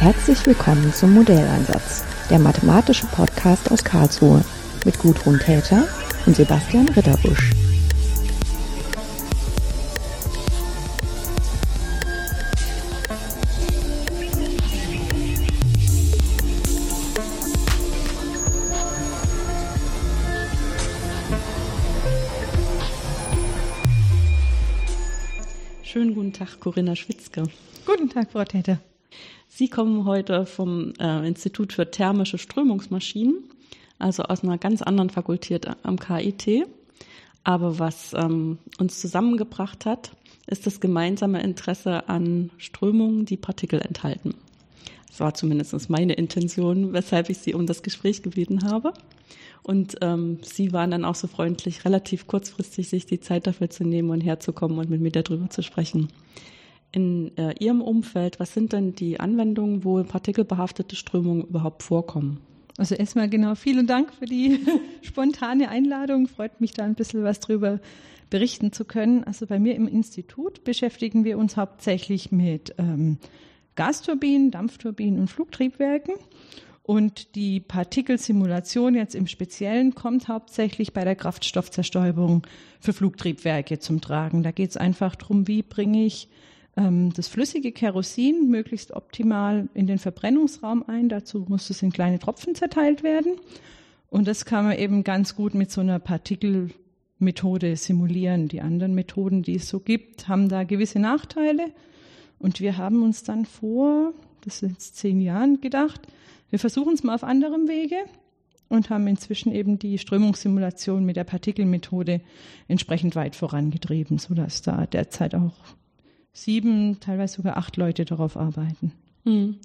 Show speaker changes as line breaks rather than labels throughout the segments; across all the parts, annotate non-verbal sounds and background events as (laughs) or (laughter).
Herzlich willkommen zum Modelleinsatz, der mathematische Podcast aus Karlsruhe mit Gudrun Täter und Sebastian Ritterbusch.
Schönen guten Tag, Corinna Schwitzke.
Guten Tag, Frau Täter.
Sie kommen heute vom äh, Institut für thermische Strömungsmaschinen, also aus einer ganz anderen Fakultät am KIT. Aber was ähm, uns zusammengebracht hat, ist das gemeinsame Interesse an Strömungen, die Partikel enthalten. Das war zumindest meine Intention, weshalb ich Sie um das Gespräch gebeten habe. Und ähm, Sie waren dann auch so freundlich, relativ kurzfristig sich die Zeit dafür zu nehmen und herzukommen und mit mir darüber zu sprechen. In äh, Ihrem Umfeld, was sind denn die Anwendungen, wo partikelbehaftete Strömungen überhaupt vorkommen?
Also erstmal genau vielen Dank für die (laughs) spontane Einladung. Freut mich da ein bisschen was drüber berichten zu können. Also bei mir im Institut beschäftigen wir uns hauptsächlich mit ähm, Gasturbinen, Dampfturbinen und Flugtriebwerken. Und die Partikelsimulation jetzt im Speziellen kommt hauptsächlich bei der Kraftstoffzerstäubung für Flugtriebwerke zum Tragen. Da geht es einfach darum, wie bringe ich das flüssige Kerosin möglichst optimal in den Verbrennungsraum ein. Dazu muss es in kleine Tropfen zerteilt werden. Und das kann man eben ganz gut mit so einer Partikelmethode simulieren. Die anderen Methoden, die es so gibt, haben da gewisse Nachteile. Und wir haben uns dann vor, das ist jetzt zehn Jahren gedacht, wir versuchen es mal auf anderem Wege und haben inzwischen eben die Strömungssimulation mit der Partikelmethode entsprechend weit vorangetrieben, sodass da derzeit auch sieben, teilweise sogar acht Leute darauf arbeiten.
Hm.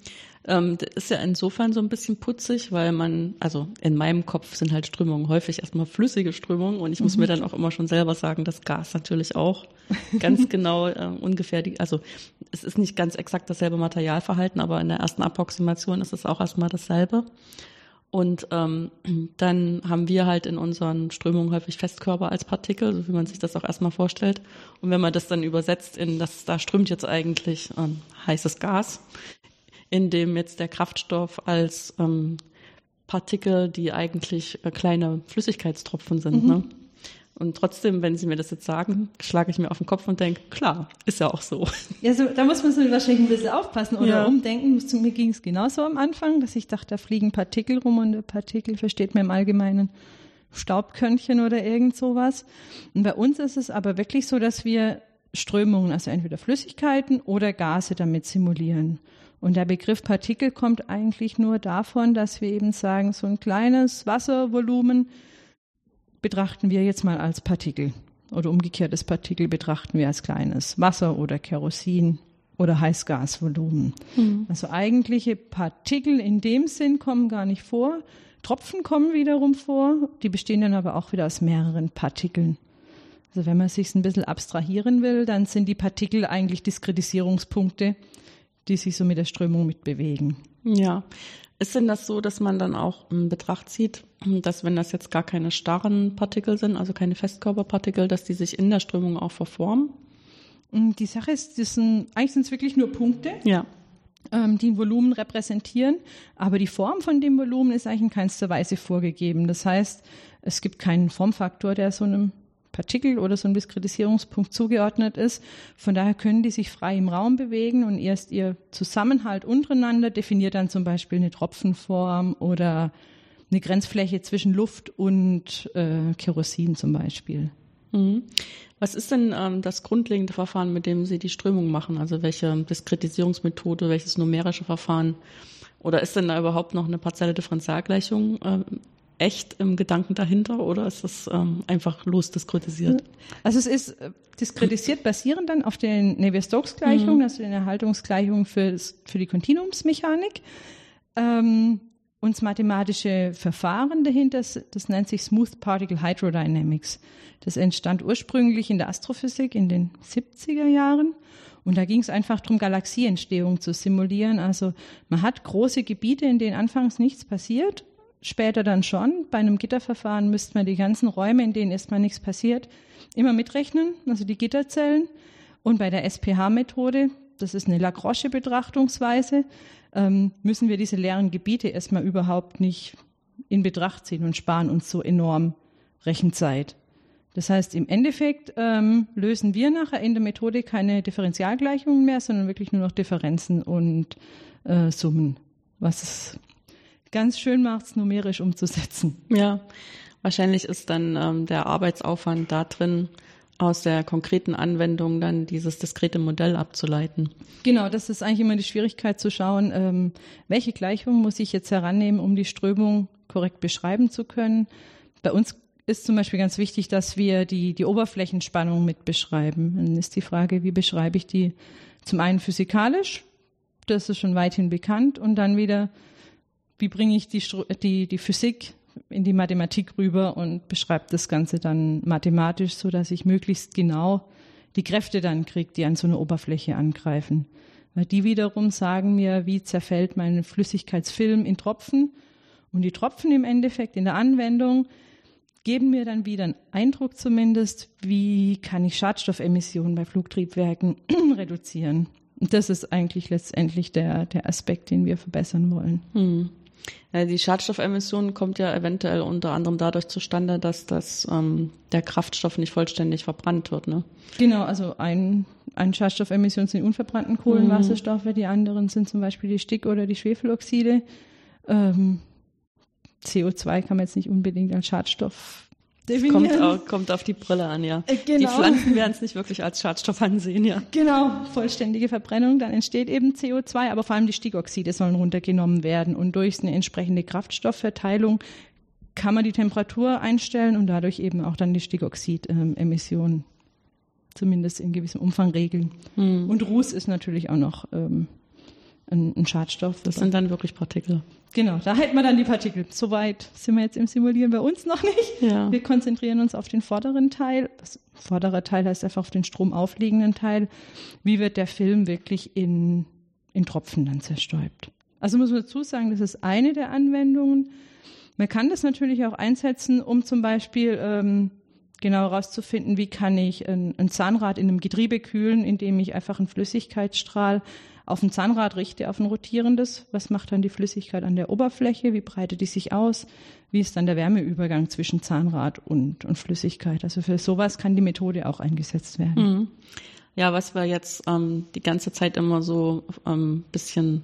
Ähm, das ist ja insofern so ein bisschen putzig, weil man, also in meinem Kopf sind halt Strömungen häufig erstmal flüssige Strömungen und ich muss mhm. mir dann auch immer schon selber sagen, dass Gas natürlich auch ganz (laughs) genau äh, ungefähr die, also es ist nicht ganz exakt dasselbe Materialverhalten, aber in der ersten Approximation ist es auch erstmal dasselbe. Und ähm, (clears throat) dann haben wir halt in unseren Strömungen häufig Festkörper als Partikel, so wie man sich das auch erstmal vorstellt. Und wenn man das dann übersetzt in, das, da strömt jetzt eigentlich ähm, heißes Gas, in dem jetzt der Kraftstoff als ähm, Partikel, die eigentlich äh, kleine Flüssigkeitstropfen sind. Mhm. Ne? Und trotzdem, wenn Sie mir das jetzt sagen, schlage ich mir auf den Kopf und denke, klar, ist ja auch so.
Ja, so, da muss man so wahrscheinlich ein bisschen aufpassen oder ja. umdenken. Mir ging es genauso am Anfang, dass ich dachte, da fliegen Partikel rum und der Partikel versteht man im Allgemeinen Staubkörnchen oder irgend sowas. Und bei uns ist es aber wirklich so, dass wir Strömungen, also entweder Flüssigkeiten oder Gase damit simulieren. Und der Begriff Partikel kommt eigentlich nur davon, dass wir eben sagen, so ein kleines Wasservolumen betrachten wir jetzt mal als Partikel. Oder umgekehrtes Partikel betrachten wir als kleines Wasser oder Kerosin oder Heißgasvolumen. Mhm. Also eigentliche Partikel in dem Sinn kommen gar nicht vor. Tropfen kommen wiederum vor, die bestehen dann aber auch wieder aus mehreren Partikeln. Also wenn man sich ein bisschen abstrahieren will, dann sind die Partikel eigentlich Diskretisierungspunkte, die sich so mit der Strömung mitbewegen.
Ja, ist denn das so, dass man dann auch in Betracht zieht, dass wenn das jetzt gar keine starren Partikel sind, also keine Festkörperpartikel, dass die sich in der Strömung auch verformen?
Mm, die Sache ist, das sind, eigentlich sind es wirklich nur Punkte,
ja.
ähm, die ein Volumen repräsentieren, aber die Form von dem Volumen ist eigentlich in keinster Weise vorgegeben. Das heißt, es gibt keinen Formfaktor, der so einem Partikel oder so ein Diskretisierungspunkt zugeordnet ist. Von daher können die sich frei im Raum bewegen und erst ihr Zusammenhalt untereinander definiert dann zum Beispiel eine Tropfenform oder eine Grenzfläche zwischen Luft und äh, Kerosin zum Beispiel.
Mhm. Was ist denn ähm, das grundlegende Verfahren, mit dem Sie die Strömung machen? Also welche Diskretisierungsmethode, welches numerische Verfahren? Oder ist denn da überhaupt noch eine partielle Differentialgleichung äh, echt im Gedanken dahinter oder ist das ähm, einfach losdiskretisiert?
Also es ist äh, diskretisiert basierend dann auf den Navier-Stokes-Gleichungen, mhm. also den Erhaltungsgleichungen für, für die Kontinuumsmechanik. Ähm, und das mathematische Verfahren dahinter, das, nennt sich Smooth Particle Hydrodynamics. Das entstand ursprünglich in der Astrophysik in den 70er Jahren. Und da ging es einfach darum, Galaxieentstehung zu simulieren. Also man hat große Gebiete, in denen anfangs nichts passiert später dann schon. Bei einem Gitterverfahren müsste man die ganzen Räume, in denen erstmal nichts passiert, immer mitrechnen, also die Gitterzellen. Und bei der SPH-Methode, das ist eine Lagrange-Betrachtungsweise, ähm, müssen wir diese leeren Gebiete erstmal überhaupt nicht in Betracht ziehen und sparen uns so enorm Rechenzeit. Das heißt, im Endeffekt ähm, lösen wir nachher in der Methode keine Differentialgleichungen mehr, sondern wirklich nur noch Differenzen und äh, Summen, was ganz schön macht, es numerisch umzusetzen.
Ja, wahrscheinlich ist dann ähm, der Arbeitsaufwand da drin, aus der konkreten Anwendung dann dieses diskrete Modell abzuleiten.
Genau, das ist eigentlich immer die Schwierigkeit zu schauen, ähm, welche Gleichung muss ich jetzt herannehmen, um die Strömung korrekt beschreiben zu können. Bei uns ist zum Beispiel ganz wichtig, dass wir die, die Oberflächenspannung mit beschreiben. Dann ist die Frage, wie beschreibe ich die zum einen physikalisch, das ist schon weithin bekannt, und dann wieder, wie bringe ich die, die, die Physik in die Mathematik rüber und beschreibe das Ganze dann mathematisch, so dass ich möglichst genau die Kräfte dann kriege, die an so eine Oberfläche angreifen. Weil die wiederum sagen mir, wie zerfällt mein Flüssigkeitsfilm in Tropfen. Und die Tropfen im Endeffekt in der Anwendung geben mir dann wieder einen Eindruck zumindest, wie kann ich Schadstoffemissionen bei Flugtriebwerken (clears throat) reduzieren. Und das ist eigentlich letztendlich der, der Aspekt, den wir verbessern wollen. Hm.
Ja, die Schadstoffemission kommt ja eventuell unter anderem dadurch zustande, dass das, ähm, der Kraftstoff nicht vollständig verbrannt wird. Ne?
Genau, also ein, ein Schadstoffemission sind die unverbrannten Kohlenwasserstoffe, mhm. die anderen sind zum Beispiel die Stick- oder die Schwefeloxide. Ähm, CO2 kann man jetzt nicht unbedingt als Schadstoff
definieren. Kommt, auch, kommt auf die Brille an, ja. Äh, genau. Die Pflanzen werden es nicht wirklich als Schadstoff ansehen, ja.
Genau, vollständige Verbrennung, dann entsteht eben CO2, aber vor allem die Stickoxide sollen runtergenommen werden und durch eine entsprechende Kraftstoffverteilung kann man die Temperatur einstellen und dadurch eben auch dann die Stickoxidemissionen zumindest in gewissem Umfang regeln. Hm. Und Ruß ist natürlich auch noch ähm, ein, Schadstoff.
Das sind dann wirklich Partikel.
Genau, da hält man dann die Partikel. Soweit sind wir jetzt im Simulieren bei uns noch nicht. Ja. Wir konzentrieren uns auf den vorderen Teil. Das vordere Teil heißt einfach auf den stromaufliegenden Teil. Wie wird der Film wirklich in, in Tropfen dann zerstäubt? Also muss man dazu sagen, das ist eine der Anwendungen. Man kann das natürlich auch einsetzen, um zum Beispiel ähm, genau herauszufinden, wie kann ich ein, ein Zahnrad in einem Getriebe kühlen, indem ich einfach einen Flüssigkeitsstrahl auf ein Zahnrad richte, auf ein rotierendes. Was macht dann die Flüssigkeit an der Oberfläche? Wie breitet die sich aus? Wie ist dann der Wärmeübergang zwischen Zahnrad und, und Flüssigkeit? Also für sowas kann die Methode auch eingesetzt werden. Mhm.
Ja, was wir jetzt ähm, die ganze Zeit immer so ähm, bisschen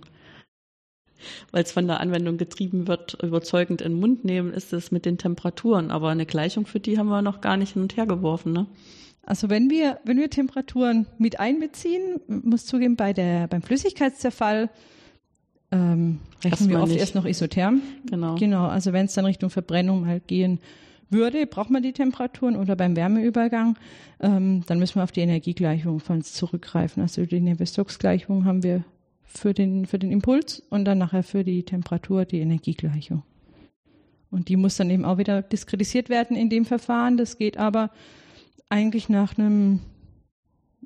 weil es von der Anwendung getrieben wird, überzeugend in den Mund nehmen, ist es mit den Temperaturen. Aber eine Gleichung für die haben wir noch gar nicht hin und her geworfen. Ne?
Also wenn wir, wenn wir Temperaturen mit einbeziehen, muss zugeben, bei der, beim Flüssigkeitszerfall ähm, rechnen wir oft nicht. erst noch isotherm. Genau. Genau, also wenn es dann Richtung Verbrennung halt gehen würde, braucht man die Temperaturen oder beim Wärmeübergang, ähm, dann müssen wir auf die Energiegleichung von uns zurückgreifen. Also die Navier-Stokes-Gleichung haben wir für den, für den Impuls und dann nachher für die Temperatur die Energiegleichung. Und die muss dann eben auch wieder diskretisiert werden in dem Verfahren. Das geht aber eigentlich nach einem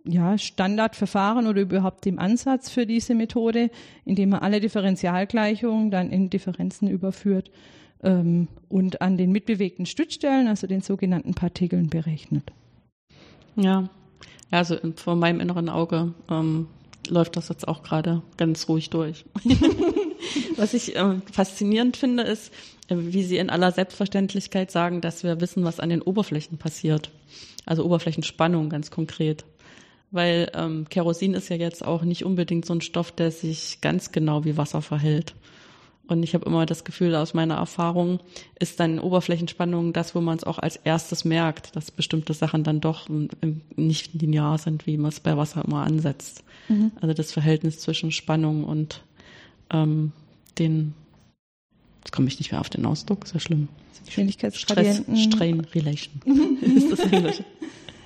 ja, Standardverfahren oder überhaupt dem Ansatz für diese Methode, indem man alle Differentialgleichungen dann in Differenzen überführt ähm, und an den mitbewegten Stützstellen, also den sogenannten Partikeln, berechnet.
Ja, also vor meinem inneren Auge ähm, läuft das jetzt auch gerade ganz ruhig durch. (laughs) Was ich äh, faszinierend finde, ist, äh, wie Sie in aller Selbstverständlichkeit sagen, dass wir wissen, was an den Oberflächen passiert. Also Oberflächenspannung ganz konkret. Weil ähm, Kerosin ist ja jetzt auch nicht unbedingt so ein Stoff, der sich ganz genau wie Wasser verhält. Und ich habe immer das Gefühl, aus meiner Erfahrung ist dann Oberflächenspannung das, wo man es auch als erstes merkt, dass bestimmte Sachen dann doch nicht linear sind, wie man es bei Wasser immer ansetzt. Mhm. Also das Verhältnis zwischen Spannung und ähm, den, jetzt komme ich nicht mehr auf den Ausdruck, ist ja schlimm.
Geschwindigkeitsgradienten.
Strain Relation (laughs) ist das Englische.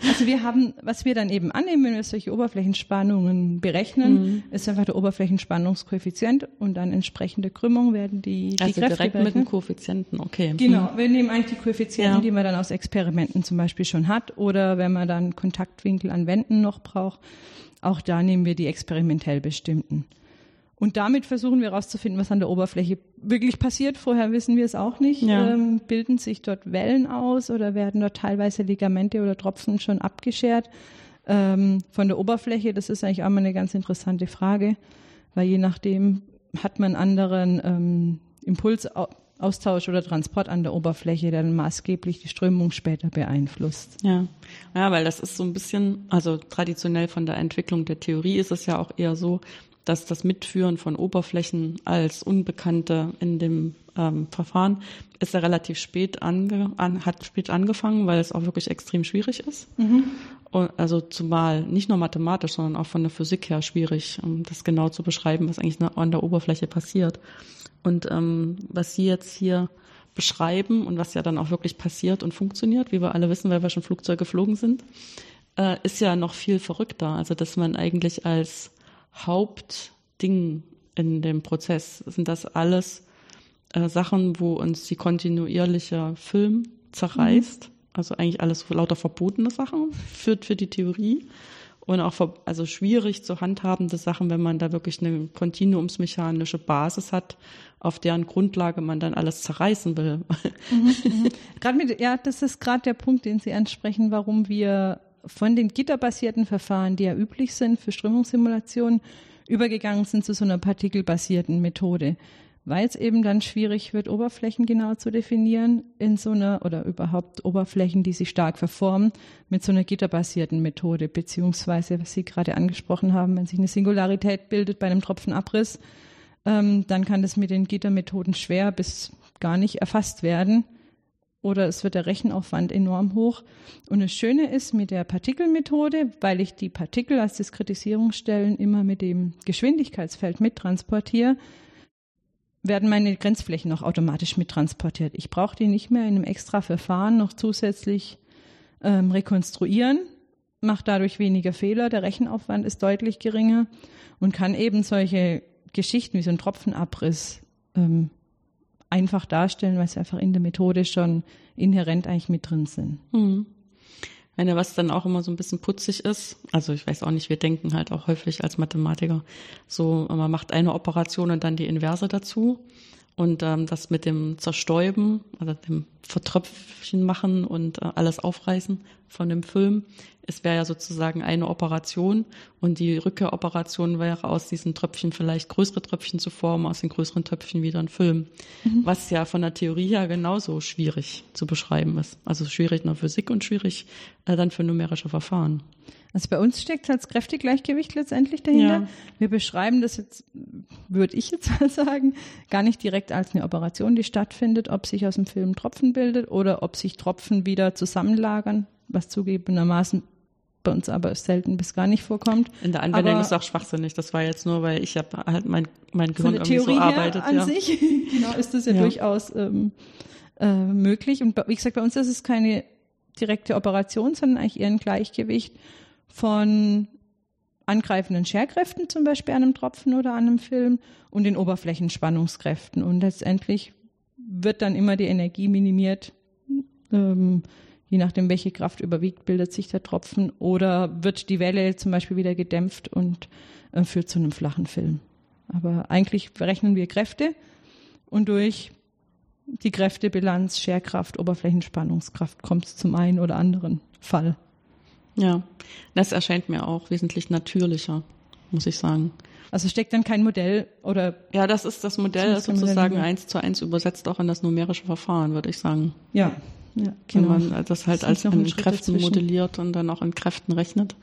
Also wir haben, was wir dann eben annehmen, wenn wir solche Oberflächenspannungen berechnen, mhm. ist einfach der Oberflächenspannungskoeffizient und dann entsprechende Krümmung werden die, die
also
Kräfte
direkt berechnet. mit dem Koeffizienten, okay.
Genau, mhm. wir nehmen eigentlich die Koeffizienten, ja. die man dann aus Experimenten zum Beispiel schon hat oder wenn man dann Kontaktwinkel an Wänden noch braucht, auch da nehmen wir die experimentell bestimmten. Und damit versuchen wir herauszufinden, was an der Oberfläche wirklich passiert. Vorher wissen wir es auch nicht. Ja. Ähm, bilden sich dort Wellen aus oder werden dort teilweise Ligamente oder Tropfen schon abgeschert? ähm, von der Oberfläche, das ist eigentlich auch mal eine ganz interessante Frage, weil je nachdem hat man anderen ähm, Impulsaustausch oder Transport an der Oberfläche, der dann maßgeblich die Strömung später beeinflusst.
Ja. ja, weil das ist so ein bisschen, also traditionell von der Entwicklung der Theorie ist es ja auch eher so, dass das Mitführen von Oberflächen als Unbekannte in dem ähm, Verfahren ist ja relativ spät ange, an, hat spät angefangen, weil es auch wirklich extrem schwierig ist. Mhm. Und also zumal nicht nur mathematisch, sondern auch von der Physik her schwierig, um das genau zu beschreiben, was eigentlich an der Oberfläche passiert. Und ähm, was Sie jetzt hier beschreiben und was ja dann auch wirklich passiert und funktioniert, wie wir alle wissen, weil wir schon Flugzeuge geflogen sind, äh, ist ja noch viel verrückter. Also dass man eigentlich als Hauptding in dem Prozess sind das alles äh, Sachen, wo uns die kontinuierliche Film zerreißt. Mhm. Also eigentlich alles lauter verbotene Sachen (laughs) führt für die Theorie und auch also schwierig zu handhabende Sachen, wenn man da wirklich eine kontinuumsmechanische Basis hat, auf deren Grundlage man dann alles zerreißen will. Mhm, (laughs)
mhm. gerade mit, ja, das ist gerade der Punkt, den Sie ansprechen, warum wir von den gitterbasierten Verfahren, die ja üblich sind für Strömungssimulationen, übergegangen sind zu so einer partikelbasierten Methode weil es eben dann schwierig wird, Oberflächen genau zu definieren in so einer oder überhaupt Oberflächen, die sich stark verformen, mit so einer gitterbasierten Methode, beziehungsweise, was Sie gerade angesprochen haben, wenn sich eine Singularität bildet bei einem Tropfenabriss, ähm, dann kann das mit den Gittermethoden schwer bis gar nicht erfasst werden. Oder es wird der Rechenaufwand enorm hoch. Und das Schöne ist mit der Partikelmethode, weil ich die Partikel als Diskretisierungsstellen immer mit dem Geschwindigkeitsfeld mittransportiere, werden meine Grenzflächen noch automatisch mittransportiert. Ich brauche die nicht mehr in einem extra Verfahren noch zusätzlich ähm, rekonstruieren, mache dadurch weniger Fehler, der Rechenaufwand ist deutlich geringer und kann eben solche Geschichten wie so ein Tropfenabriss ähm, einfach darstellen, weil sie einfach in der Methode schon inhärent eigentlich mit drin sind. Mhm.
Wenn was dann auch immer so ein bisschen putzig ist, also ich weiß auch nicht, wir denken halt auch häufig als Mathematiker so, man macht eine Operation und dann die Inverse dazu. Und ähm, das mit dem Zerstäuben, also dem Vertröpfchen machen und äh, alles aufreißen von dem Film, es wäre ja sozusagen eine Operation und die Rückkehroperation wäre aus diesen Tröpfchen vielleicht größere Tröpfchen zu formen, aus den größeren Tröpfchen wieder ein Film. Mhm. Was ja von der Theorie her genauso schwierig zu beschreiben ist. Also schwierig in der Physik und schwierig äh, dann für numerische Verfahren.
Also bei uns steckt halt das Kräftegleichgewicht letztendlich dahinter. Ja. Wir beschreiben das jetzt, würde ich jetzt (laughs) mal sagen, gar nicht direkt als eine Operation, die stattfindet, ob sich aus dem Film Tropfen bildet oder ob sich Tropfen wieder zusammenlagern, was zugegebenermaßen bei uns aber selten bis gar nicht vorkommt.
In der Anwendung aber ist es auch schwachsinnig. Das war jetzt nur, weil ich habe halt mein, mein Gehirn irgendwie Theorie so arbeitet.
An ja. sich, (laughs) genau, ist das ja, ja. durchaus ähm, äh, möglich. Und wie gesagt, bei uns ist es keine direkte Operation, sondern eigentlich eher ein Gleichgewicht von angreifenden Scherkräften, zum Beispiel an einem Tropfen oder an einem Film, und den Oberflächenspannungskräften. Und letztendlich wird dann immer die Energie minimiert. Ähm, je nachdem, welche Kraft überwiegt, bildet sich der Tropfen oder wird die Welle zum Beispiel wieder gedämpft und äh, führt zu einem flachen Film. Aber eigentlich berechnen wir Kräfte und durch die Kräftebilanz, Scherkraft, Oberflächenspannungskraft kommt es zum einen oder anderen Fall.
Ja, das erscheint mir auch wesentlich natürlicher, muss ich sagen.
Also steckt dann kein Modell oder?
Ja, das ist das Modell, das sozusagen eins zu eins übersetzt auch in das numerische Verfahren, würde ich sagen.
Ja,
ja, genau. Wenn man das halt das als in Kräften dazwischen. modelliert und dann auch in Kräften rechnet,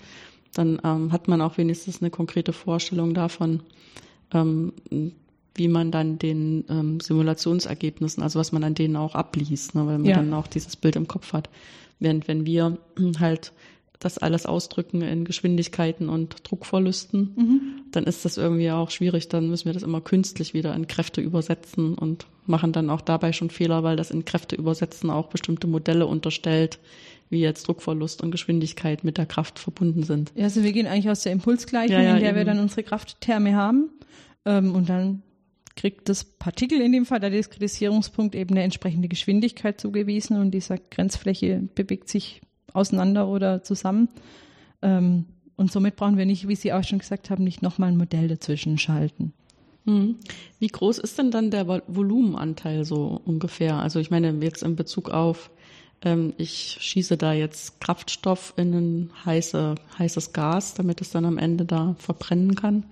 dann ähm, hat man auch wenigstens eine konkrete Vorstellung davon, ähm, wie man dann den ähm, Simulationsergebnissen, also was man an denen auch abliest, ne, weil man ja. dann auch dieses Bild im Kopf hat. Während wenn wir halt das alles ausdrücken in Geschwindigkeiten und Druckverlusten, mhm. dann ist das irgendwie auch schwierig. Dann müssen wir das immer künstlich wieder in Kräfte übersetzen und machen dann auch dabei schon Fehler, weil das in Kräfte übersetzen auch bestimmte Modelle unterstellt, wie jetzt Druckverlust und Geschwindigkeit mit der Kraft verbunden sind.
Ja, also wir gehen eigentlich aus der Impulsgleichung, ja, ja, in der eben. wir dann unsere Krafttherme haben. Ähm, und dann kriegt das Partikel in dem Fall der Diskretisierungspunkt eben eine entsprechende Geschwindigkeit zugewiesen und dieser Grenzfläche bewegt sich auseinander oder zusammen. Ähm, und somit brauchen wir nicht, wie Sie auch schon gesagt haben, nicht nochmal ein Modell dazwischen schalten.
Mhm. Wie groß ist denn dann der Volumenanteil so ungefähr? Also ich meine jetzt in Bezug auf ähm, ich schieße da jetzt Kraftstoff in ein heiße, heißes Gas, damit es dann am Ende da verbrennen kann.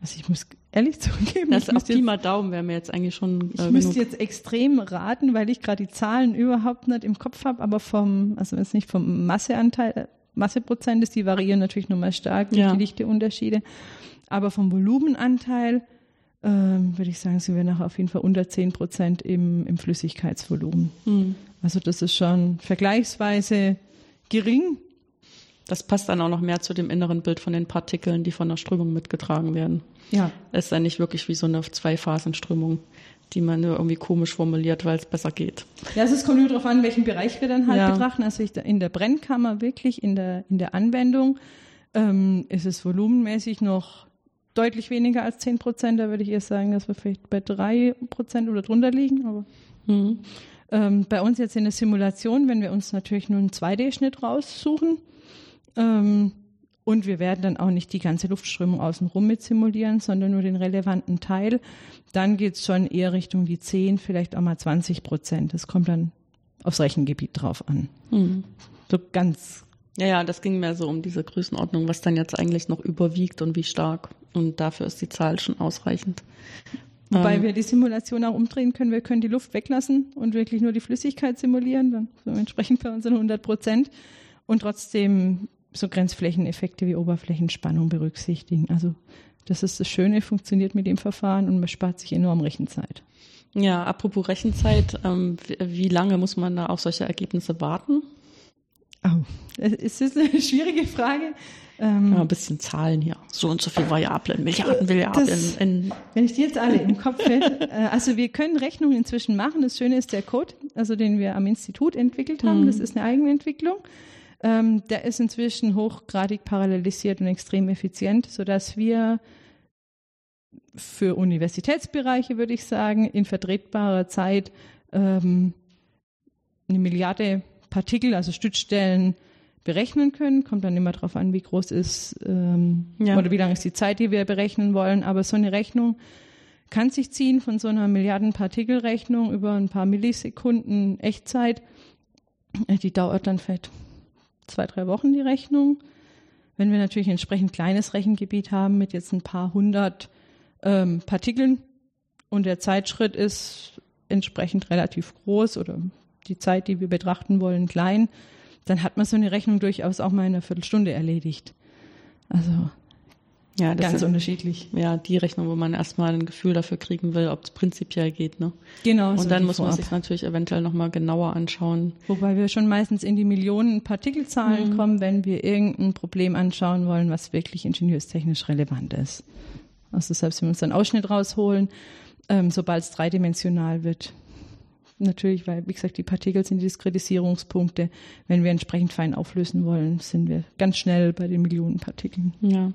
Also ich muss ehrlich (laughs) zugeben,
Das
ich
auf Pi mal Daumen wäre mir jetzt eigentlich schon
Ich
äh,
müsste
genug.
jetzt extrem raten, weil ich gerade die Zahlen überhaupt nicht im Kopf habe, aber vom, also wenn es nicht vom Masseanteil, Masseprozent ist, die variieren natürlich nochmal stark durch
Ja.
die Dichteunterschiede. Aber vom Volumenanteil ähm, würde ich sagen, sind wir nachher auf jeden Fall unter 10 Prozent im, im Flüssigkeitsvolumen.
Hm.
Also das ist schon vergleichsweise gering.
Das passt dann auch noch mehr zu dem inneren Bild von den Partikeln, die von der Strömung mitgetragen werden.
Ja,
Es ist dann nicht wirklich wie so eine Zweiphasenströmung, die man nur irgendwie komisch formuliert, weil es besser geht.
Ja, also es kommt nur darauf an, welchen Bereich wir dann halt
Ja.
betrachten. Also ich, in der Brennkammer wirklich, in der, in der Anwendung, ähm, ist es volumenmäßig noch deutlich weniger als 10 Prozent. Da würde ich eher sagen, dass wir vielleicht bei 3 Prozent oder drunter liegen. Aber
Mhm.
ähm, bei uns jetzt in der Simulation, wenn wir uns natürlich nur einen 2D-Schnitt raussuchen, ähm, und wir werden dann auch nicht die ganze Luftströmung außenrum mit simulieren, sondern nur den relevanten Teil. Dann geht es schon eher Richtung die 10, vielleicht auch mal 20 Prozent. Das kommt dann aufs Rechengebiet drauf an.
Mhm.
So ganz,
Ja, ja, das ging mehr so um diese Größenordnung, was dann jetzt eigentlich noch überwiegt und wie stark. Und dafür ist die Zahl schon ausreichend.
wobei
Ähm,
wir die Simulation auch umdrehen können. Wir können die Luft weglassen und wirklich nur die Flüssigkeit simulieren. Dann entsprechend bei unseren 100 Prozent und trotzdem so Grenzflächeneffekte wie Oberflächenspannung berücksichtigen. Also das ist das Schöne, funktioniert mit dem Verfahren und man spart sich enorm Rechenzeit.
Ja, apropos Rechenzeit, ähm, wie, lange muss man da auf solche Ergebnisse warten?
Oh, es ist eine (laughs) schwierige Frage. Ähm,
Ja, ein bisschen Zahlen hier. So und so viel Variablen, Milliarden, Milliarden.
Das-
in,
Wenn ich die jetzt alle im Kopf hätte. äh, also wir können Rechnungen inzwischen machen. Das Schöne ist der Code, also den wir am Institut entwickelt haben.
Mhm.
Das ist eine Eigenentwicklung. Ähm, der ist inzwischen hochgradig parallelisiert und extrem effizient, sodass wir für Universitätsbereiche, würde ich sagen, in vertretbarer Zeit ähm, eine Milliarde Partikel, also Stützstellen, berechnen können. Kommt dann immer darauf an, wie groß ist ähm,
Ja.
oder wie lang ist die Zeit, die wir berechnen wollen. Aber so eine Rechnung kann sich ziehen von so einer Milliarden-Partikel-Rechnung über ein paar Millisekunden Echtzeit. Die dauert dann vielleicht zwei, drei Wochen, die Rechnung. Wenn wir natürlich ein entsprechend kleines Rechengebiet haben mit jetzt ein paar hundert ähm, Partikeln und der Zeitschritt ist entsprechend relativ groß oder die Zeit, die wir betrachten wollen, klein, dann hat man so eine Rechnung durchaus auch mal in einer Viertelstunde erledigt. Also
ja, das
ganz
ist
unterschiedlich.
ja die Rechnung, wo man erstmal ein Gefühl dafür kriegen will, ob es prinzipiell geht. Ne?
Genau.
Und
so
dann muss man
Vorab.
sich natürlich eventuell nochmal genauer anschauen.
Wobei wir schon meistens in die Millionen Partikelzahlen
Mhm.
kommen, wenn wir irgendein Problem anschauen wollen, was wirklich ingenieurs-technisch relevant ist. Also selbst wenn wir uns einen Ausschnitt rausholen, ähm, sobald es dreidimensional wird. Natürlich, weil, wie gesagt, die Partikel sind die Diskretisierungspunkte. Wenn wir entsprechend fein auflösen wollen, sind wir ganz schnell bei den Millionen Partikeln.
Ja.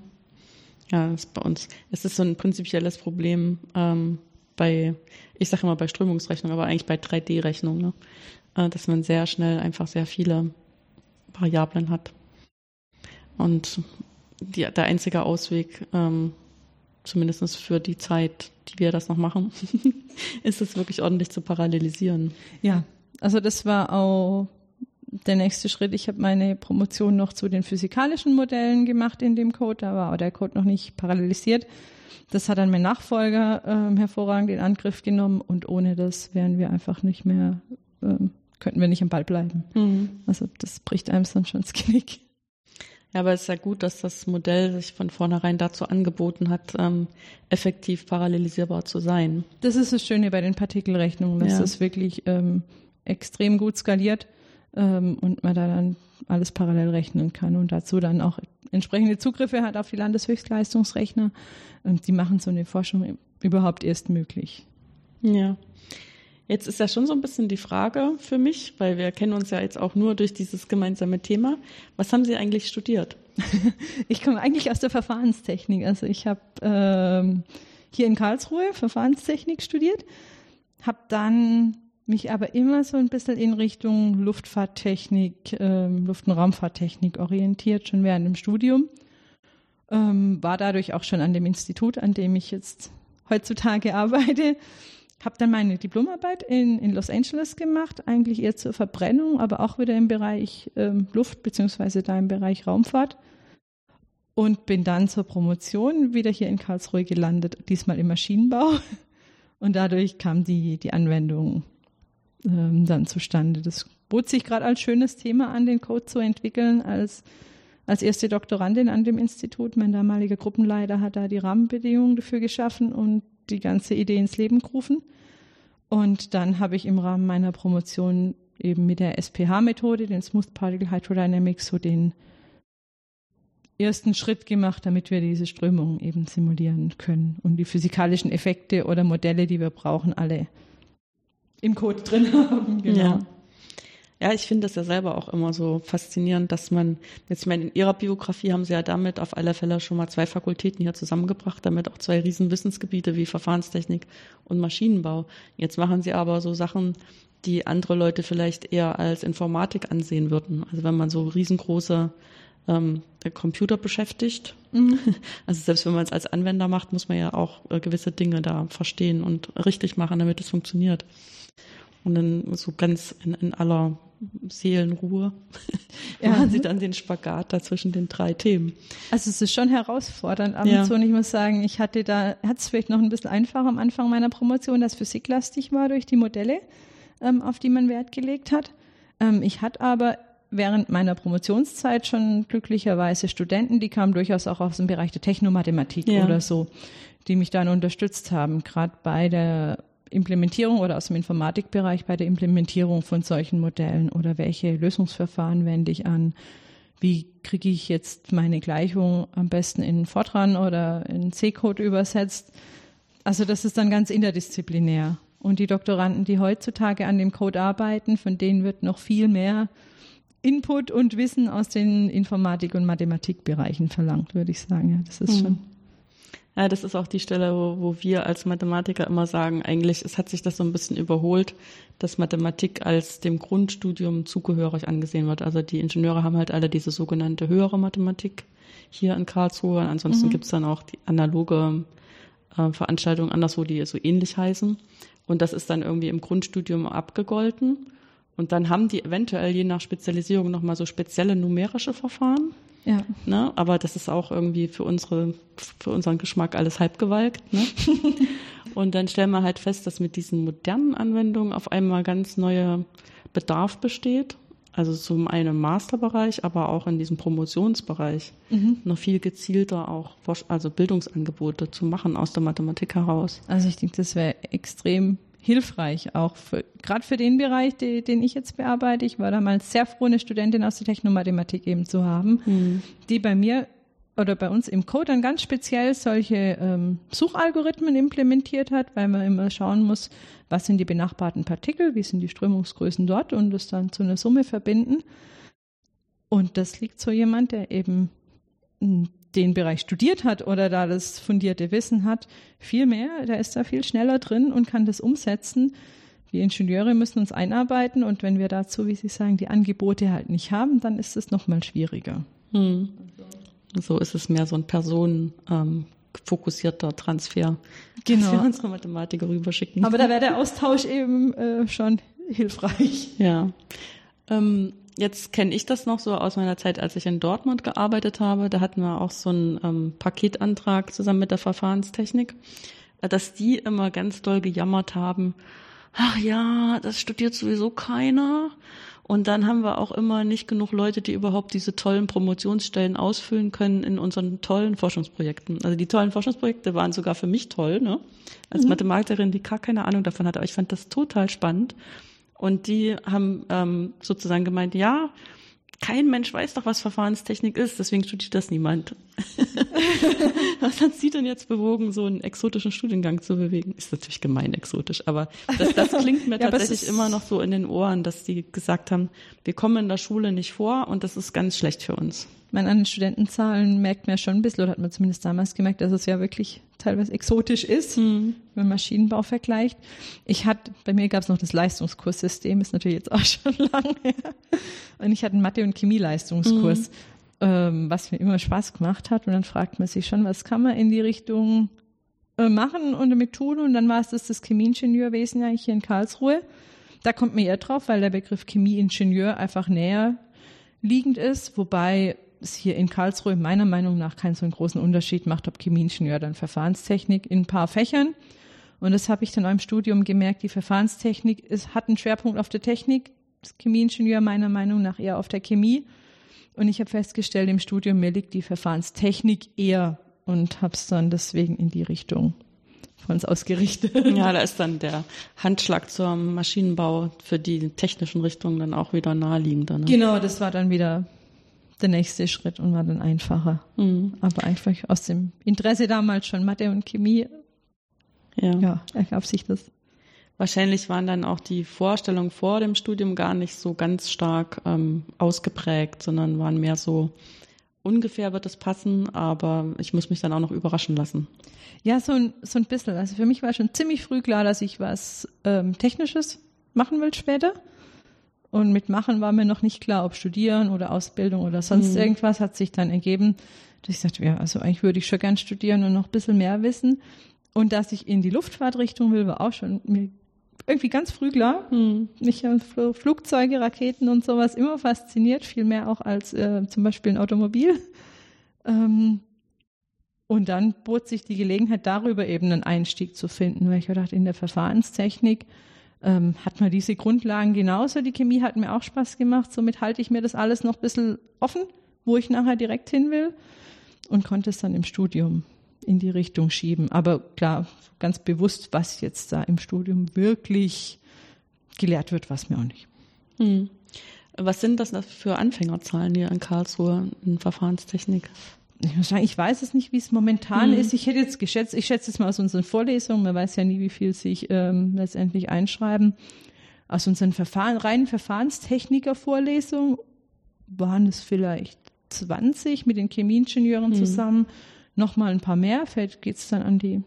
Ja, das ist bei uns. Es ist so ein prinzipielles Problem ähm, bei, ich sage immer bei Strömungsrechnung, aber eigentlich bei 3D-Rechnung, ne? äh, dass man sehr schnell einfach sehr viele Variablen hat. Und die, der einzige Ausweg, ähm, zumindest für die Zeit, die wir das noch machen, (laughs) ist es wirklich ordentlich zu parallelisieren.
Ja, also das war auch der nächste Schritt. Ich habe meine Promotion noch zu den physikalischen Modellen gemacht in dem Code, da war der Code noch nicht parallelisiert. Das hat dann mein Nachfolger ähm, hervorragend in Angriff genommen und ohne das wären wir einfach nicht mehr, ähm, könnten wir nicht am Ball bleiben. Also das bricht einem dann schon das Knick.
Ja, aber es ist ja gut, dass das Modell sich von vornherein dazu angeboten hat, ähm, effektiv parallelisierbar zu sein.
Das ist das Schöne bei den Partikelrechnungen, dass
Ja.
es wirklich ähm, extrem gut skaliert ähm, und man da dann alles parallel rechnen kann und dazu dann auch entsprechende Zugriffe hat auf die Landeshöchstleistungsrechner. Und die machen so eine Forschung überhaupt erst möglich.
Ja. Jetzt ist ja schon so ein bisschen die Frage für mich, weil wir kennen uns ja jetzt auch nur durch dieses gemeinsame Thema. Was haben Sie eigentlich studiert? (laughs)
Ich komme eigentlich aus der Verfahrenstechnik. Also ich habe ähm, hier in Karlsruhe Verfahrenstechnik studiert, habe dann mich aber immer so ein bisschen in Richtung Luftfahrttechnik, ähm, Luft- und Raumfahrttechnik orientiert, schon während dem Studium. Ähm, war dadurch auch schon an dem Institut, an dem ich jetzt heutzutage arbeite. habe dann meine Diplomarbeit in, in Los Angeles gemacht, eigentlich eher zur Verbrennung, aber auch wieder im Bereich ähm, Luft beziehungsweise da im Bereich Raumfahrt. Und bin dann zur Promotion wieder hier in Karlsruhe gelandet, diesmal im Maschinenbau. Und dadurch kam die, die Anwendung ähm, dann zustande. Das bot sich gerade als schönes Thema an, den Code zu entwickeln, als, als erste Doktorandin an dem Institut. Mein damaliger Gruppenleiter hat da die Rahmenbedingungen dafür geschaffen und die ganze Idee ins Leben gerufen. Und dann habe ich im Rahmen meiner Promotion eben mit der SPH-Methode, den Smooth Particle Hydrodynamics, so den ersten Schritt gemacht, damit wir diese Strömungen eben simulieren können und die physikalischen Effekte oder Modelle, die wir brauchen, alle im Code drin (laughs) haben.
Genau. Ja. Ja, ich finde das ja selber auch immer so faszinierend, dass man, jetzt ich meine, in Ihrer Biografie haben Sie ja damit auf alle Fälle schon mal zwei Fakultäten hier zusammengebracht, damit auch zwei riesen Wissensgebiete wie Verfahrenstechnik und Maschinenbau. Jetzt machen Sie aber so Sachen, die andere Leute vielleicht eher als Informatik ansehen würden. Also wenn man so riesengroße ähm, Computer beschäftigt. Mhm. (laughs) Also selbst wenn man es als Anwender macht, muss man ja auch äh, gewisse Dinge da verstehen und richtig machen, damit es funktioniert. Und dann so ganz in, in aller Seelenruhe (laughs) ja. machen sie dann den Spagat da zwischen den drei Themen.
Also es ist schon herausfordernd ab ja. und zu. Und ich muss sagen, ich hatte da, hat es vielleicht noch ein bisschen einfacher am Anfang meiner Promotion, dass physiklastig war durch die Modelle, ähm, auf die man Wert gelegt hat. Ähm, ich hatte aber während meiner Promotionszeit schon glücklicherweise Studenten, die kamen durchaus auch aus dem Bereich der Technomathematik ja. oder so, die mich dann unterstützt haben, gerade bei der Implementierung oder aus dem Informatikbereich bei der Implementierung von solchen Modellen oder welche Lösungsverfahren wende ich an? Wie kriege ich jetzt meine Gleichung am besten in Fortran oder in C-Code übersetzt? Also das ist dann ganz interdisziplinär. Und die Doktoranden, die heutzutage an dem Code arbeiten, von denen wird noch viel mehr Input und Wissen aus den Informatik- und Mathematikbereichen verlangt, würde ich sagen. Ja, das ist mhm. schon
ja, das ist auch die Stelle, wo, wo wir als Mathematiker immer sagen, eigentlich, es hat sich das so ein bisschen überholt, dass Mathematik als dem Grundstudium zugehörig angesehen wird. Also die Ingenieure haben halt alle diese sogenannte höhere Mathematik hier in Karlsruhe. Ansonsten mhm. gibt's dann auch die analoge äh, Veranstaltungen anderswo, die so ähnlich heißen. Und das ist dann irgendwie im Grundstudium abgegolten. Und dann haben die eventuell je nach Spezialisierung nochmal so spezielle numerische Verfahren. Ja. Ne? Aber das ist auch irgendwie für unsere, für unseren Geschmack alles halbgewalkt. Ne? (laughs) und dann stellen wir halt fest, dass mit diesen modernen Anwendungen auf einmal ganz neuer Bedarf besteht. Also zum einen im Masterbereich, aber auch in diesem Promotionsbereich mhm. noch viel gezielter auch also Bildungsangebote zu machen aus der Mathematik heraus.
Also ich denke, das wäre extrem hilfreich, auch gerade für den Bereich, die, den ich jetzt bearbeite. Ich war damals sehr froh, eine Studentin aus der Technomathematik eben zu haben, mhm. die bei mir oder bei uns im Code dann ganz speziell solche ähm, Suchalgorithmen implementiert hat, weil man immer schauen muss, was sind die benachbarten Partikel, wie sind die Strömungsgrößen dort und das dann zu einer Summe verbinden. Und das liegt so jemand, der eben den Bereich studiert hat oder da das fundierte Wissen hat, viel mehr, der ist da viel schneller drin und kann das umsetzen. Die Ingenieure müssen uns einarbeiten und wenn wir dazu, wie Sie sagen, die Angebote halt nicht haben, dann ist es nochmal schwieriger. Hm.
So ist es mehr so ein personenfokussierter ähm, Transfer, genau. dass wir unsere Mathematiker rüberschicken.
Aber da wäre der Austausch eben äh, schon hilfreich.
Ja. Ähm, Jetzt kenne ich das noch so aus meiner Zeit, als ich in Dortmund gearbeitet habe. Da hatten wir auch so einen ähm, Paketantrag zusammen mit der Verfahrenstechnik, äh, dass die immer ganz doll gejammert haben, ach ja, das studiert sowieso keiner. Und dann haben wir auch immer nicht genug Leute, die überhaupt diese tollen Promotionsstellen ausfüllen können in unseren tollen Forschungsprojekten. Also die tollen Forschungsprojekte waren sogar für mich toll, ne? Als mhm. Mathematikerin, die gar keine Ahnung davon hatte. Aber ich fand das total spannend. Und die haben ähm, sozusagen gemeint, ja, kein Mensch weiß doch, was Verfahrenstechnik ist, deswegen studiert das niemand. (laughs) was hat Sie denn jetzt bewogen, so einen exotischen Studiengang zu bewegen? Ist natürlich gemein exotisch, aber das, das klingt mir (laughs) ja, tatsächlich immer noch so in den Ohren, dass die gesagt haben, wir kommen in der Schule nicht vor und das ist ganz schlecht für uns
man an den Studentenzahlen merkt man ja schon ein bisschen, oder hat man zumindest damals gemerkt, dass es ja wirklich teilweise exotisch ist, mhm. wenn man Maschinenbau vergleicht. Ich hatte, bei mir gab es noch das Leistungskurssystem, ist natürlich jetzt auch (laughs) schon lange her. Und ich hatte einen Mathe- und Chemie-Leistungskurs, mhm. ähm, was mir immer Spaß gemacht hat. Und dann fragt man sich schon, was kann man in die Richtung äh, machen und damit tun. Und dann war es das, das Chemieingenieurwesen eigentlich hier in Karlsruhe. Da kommt man eher drauf, weil der Begriff Chemieingenieur einfach näher liegend ist, wobei es hier in Karlsruhe meiner Meinung nach keinen so einen großen Unterschied macht, ob Chemieingenieur oder Verfahrenstechnik in ein paar Fächern. Und das habe ich dann auch im Studium gemerkt, die Verfahrenstechnik ist, hat einen Schwerpunkt auf der Technik, das Chemieingenieur meiner Meinung nach eher auf der Chemie. Und ich habe festgestellt, im Studium mir liegt die Verfahrenstechnik eher und habe es dann deswegen in die Richtung von uns ausgerichtet. (laughs)
Ja, da ist dann der Handschlag zum Maschinenbau für die technischen Richtungen dann auch wieder naheliegender. Ne?
Genau, das war dann wieder der nächste Schritt und war dann einfacher. Mhm. Aber einfach aus dem Interesse damals schon Mathe und Chemie, ja, ja ergab sich das.
Wahrscheinlich waren dann auch die Vorstellungen vor dem Studium gar nicht so ganz stark ähm, ausgeprägt, sondern waren mehr so, ungefähr wird es passen, aber ich muss mich dann auch noch überraschen lassen.
Ja, so ein, so ein bisschen. Also für mich war schon ziemlich früh klar, dass ich was ähm, Technisches machen will später. Und mit Machen war mir noch nicht klar, ob Studieren oder Ausbildung oder sonst mhm. irgendwas hat sich dann ergeben, dass ich sagte, ja, also eigentlich würde ich schon gern studieren und noch ein bisschen mehr wissen. Und dass ich in die Luftfahrtrichtung will, war auch schon mir irgendwie ganz früh klar. Mhm. Mich haben Flugzeuge, Raketen und sowas immer fasziniert, viel mehr auch als äh, zum Beispiel ein Automobil. (laughs) Ähm, und dann bot sich die Gelegenheit, darüber eben einen Einstieg zu finden, weil ich dachte, in der Verfahrenstechnik ähm, hat man diese Grundlagen genauso. Die Chemie hat mir auch Spaß gemacht. Somit halte ich mir das alles noch ein bisschen offen, wo ich nachher direkt hin will und konnte es dann im Studium in die Richtung schieben. Aber klar, ganz bewusst, was jetzt da im Studium wirklich gelehrt wird, was mir auch nicht. Hm.
Was sind das für Anfängerzahlen hier in Karlsruhe in Verfahrenstechnik?
Ich muss sagen, ich weiß es nicht, wie es momentan hm. ist. Ich hätte jetzt geschätzt, ich schätze es mal aus unseren Vorlesungen, man weiß ja nie, wie viel sich ähm, letztendlich einschreiben. Aus unseren Verfahren, reinen Verfahrenstechniker-Vorlesungen waren es vielleicht 20 mit den Chemieingenieuren hm. zusammen. Nochmal ein paar mehr, vielleicht geht es dann an die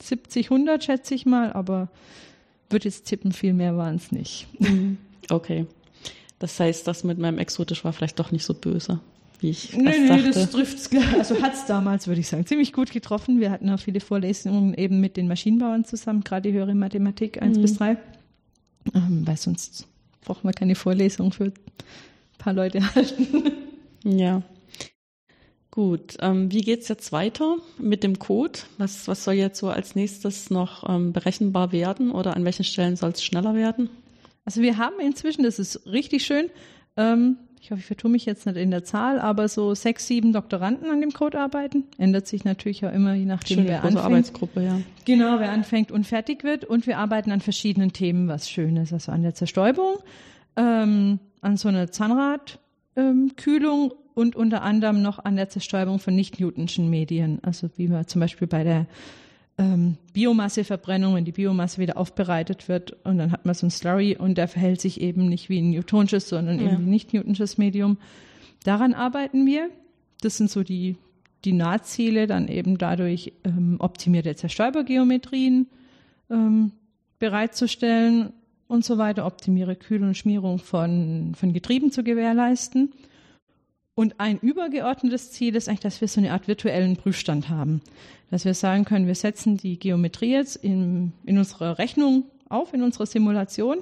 70, 100, schätze ich mal, aber würde jetzt tippen, viel mehr waren es nicht.
Hm. Okay. Das heißt, das mit meinem Exotisch war vielleicht doch nicht so böse wie ich
nee, nee, dachte. das trifft's Also hat's damals, würde ich sagen, ziemlich gut getroffen. Wir hatten auch viele Vorlesungen eben mit den Maschinenbauern zusammen, gerade die höhere Mathematik 1 mhm. bis 3. Ähm, weil sonst brauchen wir keine Vorlesung für ein paar Leute halten.
Ja. Gut, ähm, wie geht's jetzt weiter mit dem Code? Was, was soll jetzt so als nächstes noch ähm, berechenbar werden oder an welchen Stellen soll es schneller werden?
Also wir haben inzwischen, das ist richtig schön, ähm, ich hoffe, ich vertue mich jetzt nicht in der Zahl, aber so sechs, sieben Doktoranden an dem Code arbeiten. Ändert sich natürlich auch immer, je nachdem, Schöne wer anfängt.
Arbeitsgruppe, ja.
Genau, wer anfängt und fertig wird. Und wir arbeiten an verschiedenen Themen, was schön ist. Also an der Zerstäubung, ähm, an so einer Zahnradkühlung ähm, und unter anderem noch an der Zerstäubung von nicht-Newtonschen Medien. Also wie wir zum Beispiel bei der ähm, Biomasseverbrennung, wenn die Biomasse wieder aufbereitet wird und dann hat man so ein Slurry und der verhält sich eben nicht wie ein newtonsches, sondern ja. eben wie nicht newtonsches Medium. Daran arbeiten wir. Das sind so die, die Nahziele, dann eben dadurch ähm, optimierte Zerstäubergeometrien ähm, bereitzustellen und so weiter, optimiere Kühl- und Schmierung von, von Getrieben zu gewährleisten. Und ein übergeordnetes Ziel ist eigentlich, dass wir so eine Art virtuellen Prüfstand haben. Dass wir sagen können, wir setzen die Geometrie jetzt in, in unserer Rechnung auf, in unserer Simulation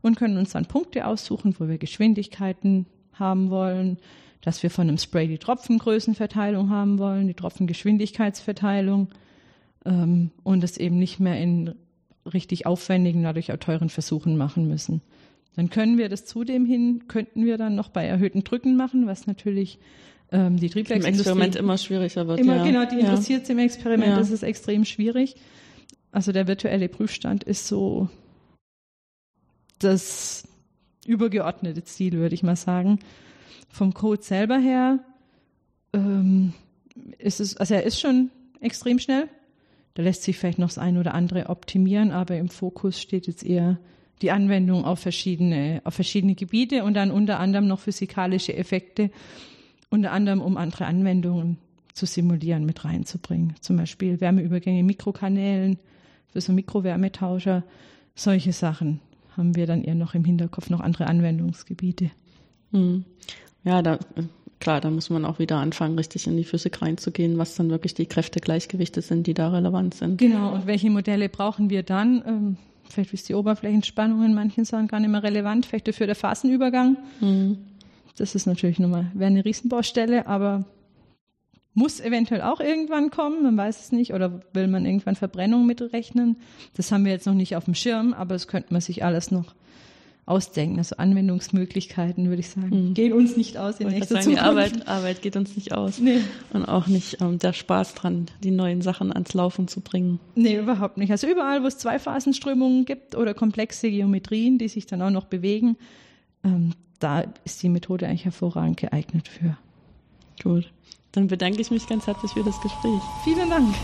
und können uns dann Punkte aussuchen, wo wir Geschwindigkeiten haben wollen, dass wir von einem Spray die Tropfengrößenverteilung haben wollen, die Tropfengeschwindigkeitsverteilung ähm, und es eben nicht mehr in richtig aufwendigen, dadurch auch teuren Versuchen machen müssen. Dann können wir das zudem hin, könnten wir dann noch bei erhöhten Drücken machen, was natürlich ähm, die Triebwerksindustrie...
Im Experiment immer schwieriger wird,
immer,
ja.
Genau, die interessiert ja. im Experiment, ja. das ist extrem schwierig. Also der virtuelle Prüfstand ist so das übergeordnete Ziel, würde ich mal sagen. Vom Code selber her ähm, ist es, also er ist schon extrem schnell. Da lässt sich vielleicht noch das eine oder andere optimieren, aber im Fokus steht jetzt eher die Anwendung auf verschiedene, auf verschiedene Gebiete und dann unter anderem noch physikalische Effekte, unter anderem um andere Anwendungen zu simulieren, mit reinzubringen. Zum Beispiel Wärmeübergänge in Mikrokanälen für so Mikrowärmetauscher. Solche Sachen haben wir dann eher noch im Hinterkopf, noch andere Anwendungsgebiete.
Hm. Ja, da klar, da muss man auch wieder anfangen, richtig in die Physik reinzugehen, was dann wirklich die Kräftegleichgewichte sind, die da relevant sind.
Genau, und welche Modelle brauchen wir dann? Vielleicht ist die Oberflächenspannung in manchen Sachen gar nicht mehr relevant, vielleicht dafür der Phasenübergang. Mhm. Das ist natürlich nochmal, wäre eine Riesenbaustelle, aber muss eventuell auch irgendwann kommen, man weiß es nicht, oder will man irgendwann Verbrennung mitrechnen? Das haben wir jetzt noch nicht auf dem Schirm, aber das könnte man sich alles noch ausdenken. Also Anwendungsmöglichkeiten, würde ich sagen, mhm. gehen uns nicht aus
in ich nächster sagen, Zukunft. Die Arbeit, Arbeit geht uns nicht aus. Nee. Und auch nicht ähm, der Spaß dran, die neuen Sachen ans Laufen zu bringen.
Nee, überhaupt nicht. Also überall, wo es Zweiphasenströmungen gibt oder komplexe Geometrien, die sich dann auch noch bewegen, ähm, da ist die Methode eigentlich hervorragend geeignet für.
Gut. Dann bedanke ich mich ganz herzlich für das Gespräch.
Vielen Dank.